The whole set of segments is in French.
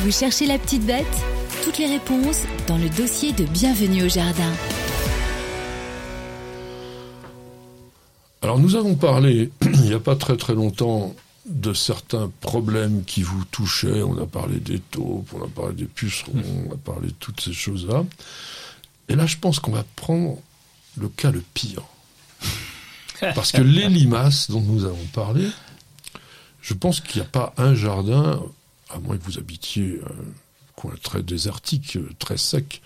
Vous cherchez la petite bête Toutes les réponses dans le dossier de Bienvenue au Jardin. Alors nous avons parlé, il n'y a pas très très longtemps, de certains problèmes qui vous touchaient. On a parlé des taupes, on a parlé des pucerons, on a parlé de toutes ces choses-là. Et là, je pense qu'on va prendre le cas le pire. Parce que les limaces dont nous avons parlé, je pense qu'il n'y a pas un jardin, à moins que vous habitiez un coin très désertique, très sec,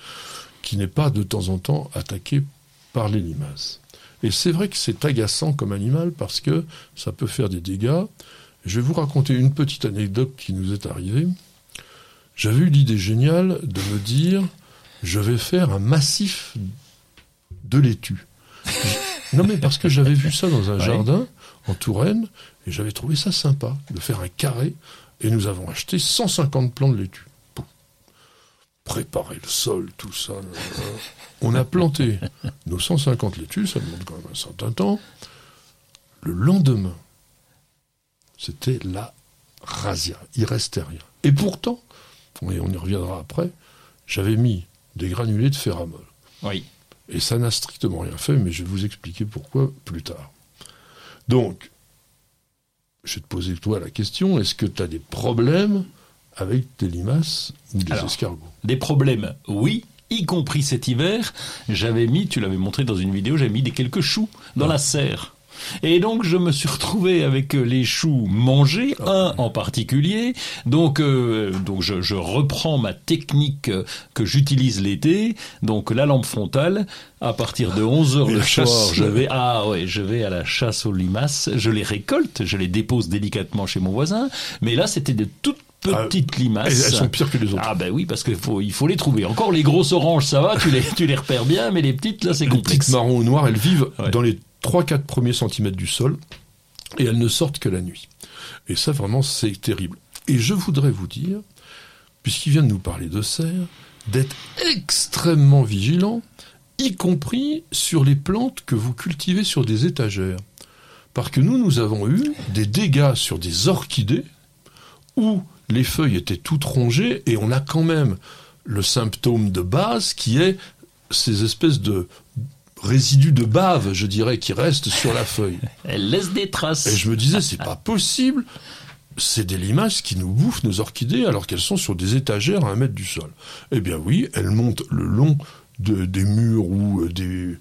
qui n'est pas de temps en temps attaqué par les limaces. Et c'est vrai que c'est agaçant comme animal parce que ça peut faire des dégâts. Je vais vous raconter une petite anecdote qui nous est arrivée. J'avais eu l'idée géniale de me dire, je vais faire un massif de laitue. non mais parce que j'avais vu ça dans un jardin en Touraine et j'avais trouvé ça sympa de faire un carré et nous avons acheté 150 plants de laitue. Préparer le sol, tout ça. On a planté nos 150 laitues, ça demande quand même un certain temps. Le lendemain, c'était la razzia. Il restait rien. Et pourtant, et on y reviendra après, j'avais mis des granulés de ferramol. Oui. Et ça n'a strictement rien fait, mais je vais vous expliquer pourquoi plus tard. Donc, je vais te poser toi la question, est-ce que tu as des problèmes avec des limaces ou des escargots? Des problèmes, oui, y compris cet hiver. J'avais mis, tu l'avais montré dans une vidéo, j'avais mis des quelques choux dans la serre. Et donc je me suis retrouvé avec euh, les choux mangés, ah. un en particulier. Donc euh, donc je, je, reprends ma technique euh, que j'utilise l'été, donc la lampe frontale. À partir de 11 heures le soir, je vais ah ouais, je vais à la chasse aux limaces. Je les récolte, je les dépose délicatement chez mon voisin. Mais là, c'était de toutes petites ah, limaces. Elles sont pires que les autres. Ah ben oui, parce qu'il faut, il faut les trouver. Encore les grosses oranges, ça va, tu les, tu les repères bien, mais les petites, là, c'est complexe. Les petites marron ou noires, elles vivent dans les 3-4 premiers centimètres du sol, et elles ne sortent que la nuit. Et ça, vraiment, c'est terrible. Et je voudrais vous dire, puisqu'il vient de nous parler de serre, d'être extrêmement vigilant, y compris sur les plantes que vous cultivez sur des étagères. Parce que nous, nous avons eu des dégâts sur des orchidées où les feuilles étaient toutes rongées et on a quand même le symptôme de base qui est ces espèces de résidus de bave, je dirais, qui restent sur la feuille. Elle laisse des traces. Et je me disais, c'est pas possible. C'est des limaces qui nous bouffent nos orchidées alors qu'elles sont sur des étagères à un mètre du sol. Eh bien oui, elles montent le long de, des murs ou euh, des,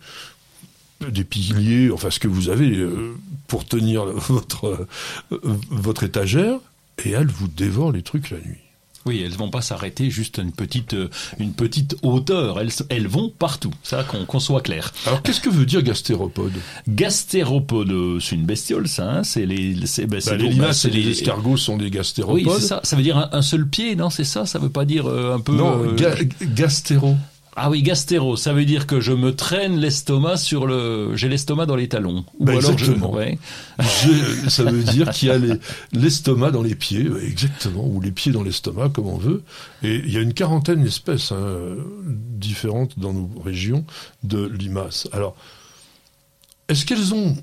des piliers, enfin ce que vous avez euh, pour tenir votre, euh, votre étagère, et elles vous dévorent les trucs la nuit. Oui, elles vont pas s'arrêter juste à une petite, euh, une petite hauteur. Elles, elles vont partout. Ça, qu'on soit clair. Alors, qu'est-ce que veut dire gastéropode? Gastéropode, c'est une bestiole, ça. Hein c'est les, c'est, ben, bah, les limaces et les... escargots sont des gastéropodes. Oui, c'est ça. Ça veut dire un, seul pied, non? C'est ça? Ça veut pas dire euh, un peu. Non, euh... gastéro. Ah oui, gastéro, ça veut dire que je me traîne l'estomac sur le, j'ai l'estomac dans les talons. Ou bah, alors. Je... ça veut dire qu'il y a l'estomac dans les pieds, exactement, ou les pieds dans l'estomac, comme on veut. Et il y a une quarantaine d'espèces hein, différentes dans nos régions de limaces. Alors, est-ce qu'elles ont,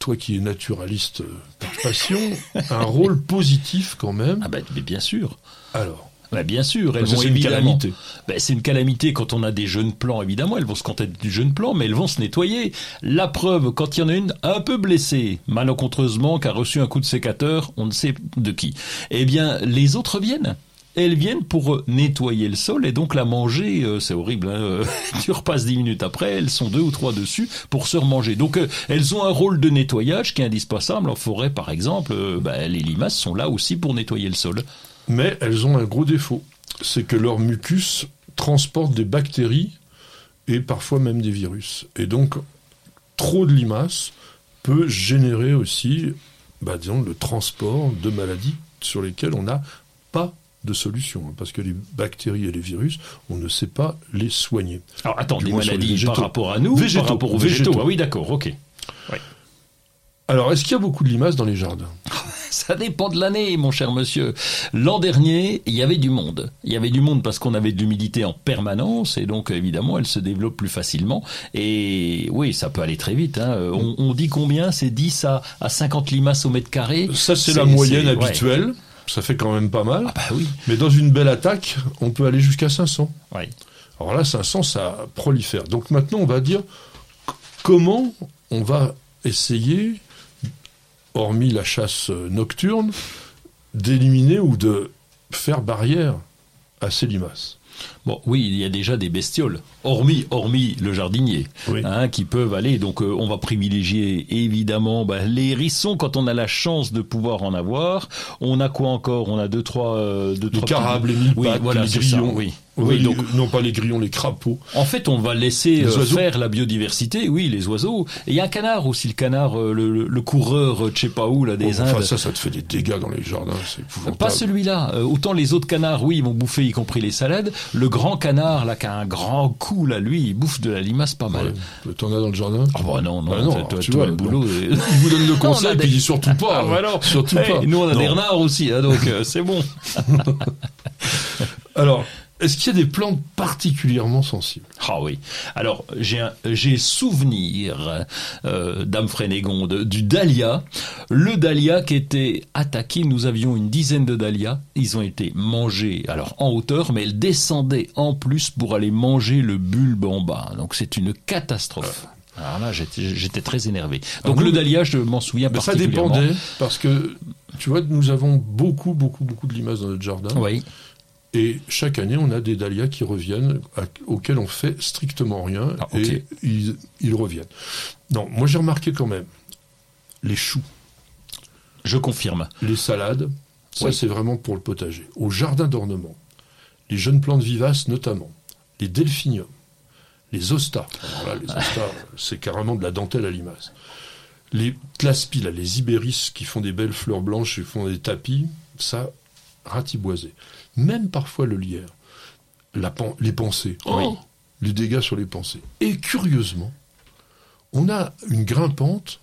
toi qui es naturaliste par passion, un rôle positif quand même? Ah ben, bien sûr. Alors. Bah, bien sûr, elles vont c'est une calamité. Bah, c'est une calamité quand on a des jeunes plants, évidemment. Elles vont se contenter du jeune plant, mais elles vont se nettoyer. La preuve, quand il y en a une un peu blessée, malencontreusement, qui a reçu un coup de sécateur, on ne sait de qui. Eh bien, les autres viennent elles viennent pour nettoyer le sol et donc la manger. Euh, c'est horrible. Hein tu repasses dix minutes après, elles sont deux ou trois dessus pour se remanger. Donc euh, elles ont un rôle de nettoyage qui est indispensable en forêt, par exemple. Euh, bah, les limaces sont là aussi pour nettoyer le sol. Mais elles ont un gros défaut, c'est que leur mucus transporte des bactéries et parfois même des virus. Et donc, trop de limaces peut générer aussi, bah, disons, le transport de maladies sur lesquelles on n'a pas de solution, hein, parce que les bactéries et les virus, on ne sait pas les soigner. Alors attends, des maladies par rapport à nous, par rapport aux végétaux. Ah oui, d'accord, ok. Alors, est-ce qu'il y a beaucoup de limaces dans les jardins? Ça dépend de l'année, mon cher monsieur. L'an dernier, il y avait du monde. Il y avait du monde parce qu'on avait de l'humidité en permanence et donc évidemment, elle se développe plus facilement. Et oui, ça peut aller très vite. Hein. On, dit combien? C'est 10 à, à 50 limaces au mètre carré Ça, c'est la moyenne habituelle. Ça fait quand même pas mal. Ah bah oui. Mais dans une belle attaque, on peut aller jusqu'à 500. Ouais. Alors là, 500, ça prolifère. Donc maintenant, on va dire comment on va essayer, hormis la chasse nocturne, d'éliminer ou de faire barrière à ces limaces. Bon, oui, il y a déjà des bestioles, hormis, hormis le jardinier, Oui. hein, qui peuvent aller. Donc, euh, on va privilégier évidemment bah, les hérissons quand on a la chance de pouvoir en avoir. On a quoi encore? On a deux, trois, euh, deux, Les trois carabes, les petits- mille oui, voilà, les ça, grillons. oui. Oui, Oui, donc non pas les grillons, les crapauds. en fait, on va laisser Les euh, faire la biodiversité. Oui, les oiseaux. Et il y a un canard aussi, le canard, euh, le, le- le coureur, je sais pas où là, des Oh, enfin, Indes. ça, ça te fait des dégâts dans les jardins, c'est. Pas celui-là. Autant les autres canards, oui, ils vont bouffer, y compris les salades. Le grand canard, là, qui a un grand cou, là, lui, il bouffe de la limace pas mal. Ouais. T'en as dans le jardin Ah bah non, non, Bah non, toi, tu toi, vois, le boulot. Il vous donne le conseil, des- puis il dit surtout pas. Ah, bah non. Surtout Hey, pas. Nous, on a Non. des renards aussi, hein, donc euh, c'est bon. Alors, est-ce qu'il y a des plantes particulièrement sensibles? Ah oui. Alors, j'ai souvenir, euh, Dame Frénégonde, du dahlia. Le dahlia qui était attaqué, nous avions une dizaine de dahlias. Ils ont été mangés, alors en hauteur, mais elles descendaient en plus pour aller manger le bulbe en bas. Donc c'est une catastrophe. Alors là, j'étais très énervé. Donc nous, le dahlia, je m'en souviens Ben, Ça particulièrement. dépendait, parce que, tu vois, nous avons beaucoup, beaucoup, beaucoup de limaces dans notre jardin. Oui. Et chaque année, on a des dahlias qui reviennent, à- auxquels on fait strictement rien, Ah, et ils, ils reviennent. Non, moi j'ai remarqué quand même, les choux, Je confirme. les salades, ça Oui. c'est vraiment pour le potager. Au jardin d'ornement, les jeunes plantes vivaces notamment, les delphiniums, les ostas, alors là, les ostas, c'est carrément de la dentelle à limace. Les claspis, là, les ibéris qui font des belles fleurs blanches et font des tapis, ça, ratiboisé. Même parfois le lierre, la pen- les pensées, Oui. Oh les dégâts sur les pensées. Et curieusement, on a une grimpante,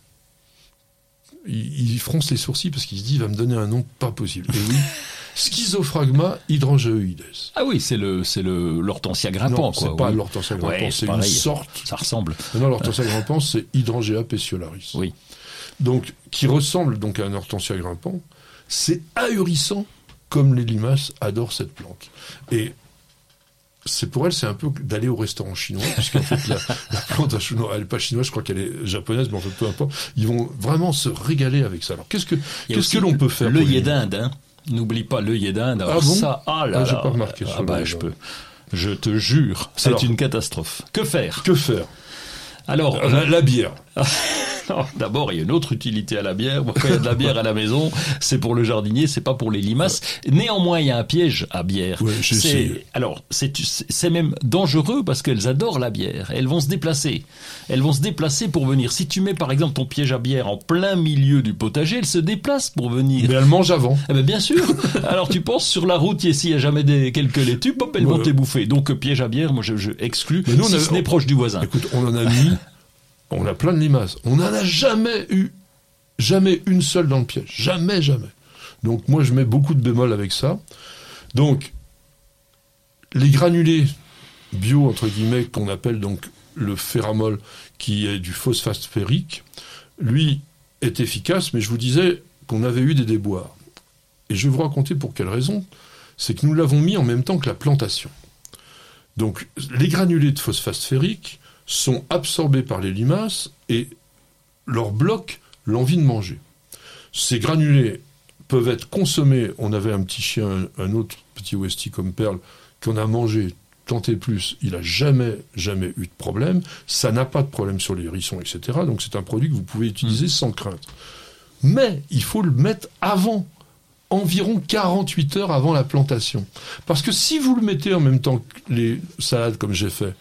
il, il fronce les sourcils parce qu'il se dit, il va me donner un nom pas possible. Et oui, Schizophragma hydrangeoides. Ah oui, c'est le c'est le l'hortensia grimpant Non, quoi. c'est pas oui. l'hortensia grimpant, Ouais, c'est une sorte. Ça ressemble. Non, l'hortensia grimpant, c'est Hydrangea peciolaris. Oui. Donc, qui ressemble donc à un hortensia grimpant. C'est ahurissant comme les limaces adorent cette plante. Et c'est pour elle, c'est un peu d'aller au restaurant chinois, puisqu'en fait, la, la plante à chinois, elle est pas chinoise, je crois qu'elle est japonaise, mais en fait, peu importe. Ils vont vraiment se régaler avec ça. Alors, qu'est-ce que, qu'est-ce que l'on peut faire L'œillet d'Inde, hein. N'oublie pas l'œillet d'Inde. Alors Ah bon? Ça, ah là Ah, j'ai pas remarqué Ah bah je peux. Je te jure, c'est une catastrophe. Que faire? Que faire? Alors, la, la bière. d'abord, il y a une autre utilité à la bière. Quand il y a de la bière à la maison, c'est pour le jardinier, c'est pas pour les limaces. Néanmoins, il y a un piège à bière. Ouais, c'est alors, c'est c'est même dangereux parce qu'elles adorent la bière. Elles vont se déplacer. Elles vont se déplacer pour venir. Si tu mets par exemple ton piège à bière en plein milieu du potager, elles se déplacent pour venir. Mais elle mange avant. Eh ben bien sûr. Alors tu penses sur la route, s'il y a jamais des quelques laitues, hop, elles vont Ouais. te bouffer. Donc piège à bière, moi je, je exclus. Mais nous, on si a- ce n'est proche du voisin. Écoute, on en a mis, on a plein de limaces. On n'en a jamais eu, jamais une seule dans le piège. Jamais, jamais. Donc moi, je mets beaucoup de bémol avec ça. Donc, les granulés bio, entre guillemets, qu'on appelle donc le ferramol, qui est du phosphate lui est efficace, mais je vous disais qu'on avait eu des déboires. Et je vais vous raconter pour quelle raison. C'est que nous l'avons mis en même temps que la plantation. Donc, les granulés de phosphate sont absorbés par les limaces et leur bloquent l'envie de manger. Ces granulés peuvent être consommés. On avait un petit chien, un autre petit Westie comme Perle, qu'on a mangé tant et plus. Il a jamais, jamais eu de problème. Ça n'a pas de problème sur les hérissons, etc. Donc, c'est un produit que vous pouvez utiliser sans crainte. Mais il faut le mettre avant environ 48 heures avant la plantation. Parce que si vous le mettez en même temps que les salades comme j'ai fait,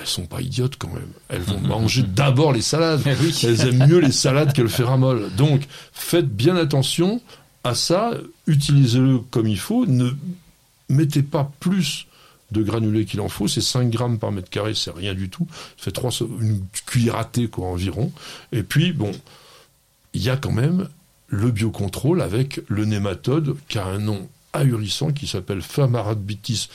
elles sont pas idiotes quand même. Elles vont manger d'abord les salades. Eh oui. Elles aiment mieux les salades que le ferramol. Donc faites bien attention à ça, utilisez-le comme il faut, ne mettez pas plus de granulés qu'il en faut, c'est 5 grammes par mètre carré, c'est rien du tout, ça fait 3, une cuillère à thé quoi environ. Et puis bon, il y a quand même le biocontrôle avec le nématode qui a un nom ahurissant qui s'appelle Phamarabditis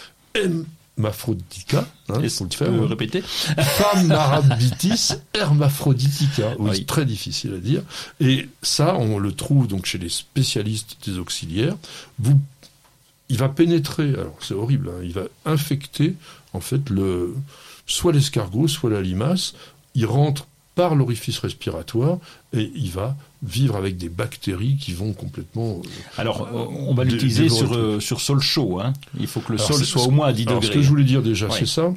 hermaphroditica. Hein, Est-ce que tu peux répéter Famarabitis hermaphroditica. Oui, c'est très difficile à dire. Et ça, on le trouve donc chez les spécialistes des auxiliaires. Vous, il va pénétrer, alors c'est horrible, hein, il va infecter en fait le, soit l'escargot, soit la limace. Il rentre par l'orifice respiratoire et il va vivre avec des bactéries qui vont complètement. Euh, Alors, on va l'utiliser sur, euh, sur sol chaud. Hein. Il faut que le sol soit au moins à 10 degrés. Ce que je voulais dire déjà, c'est ça.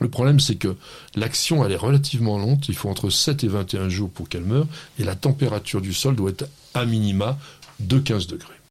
Le problème, c'est que l'action, elle est relativement lente. Il faut entre 7 et 21 jours pour qu'elle meure. Et la température du sol doit être à minima de 15 degrés.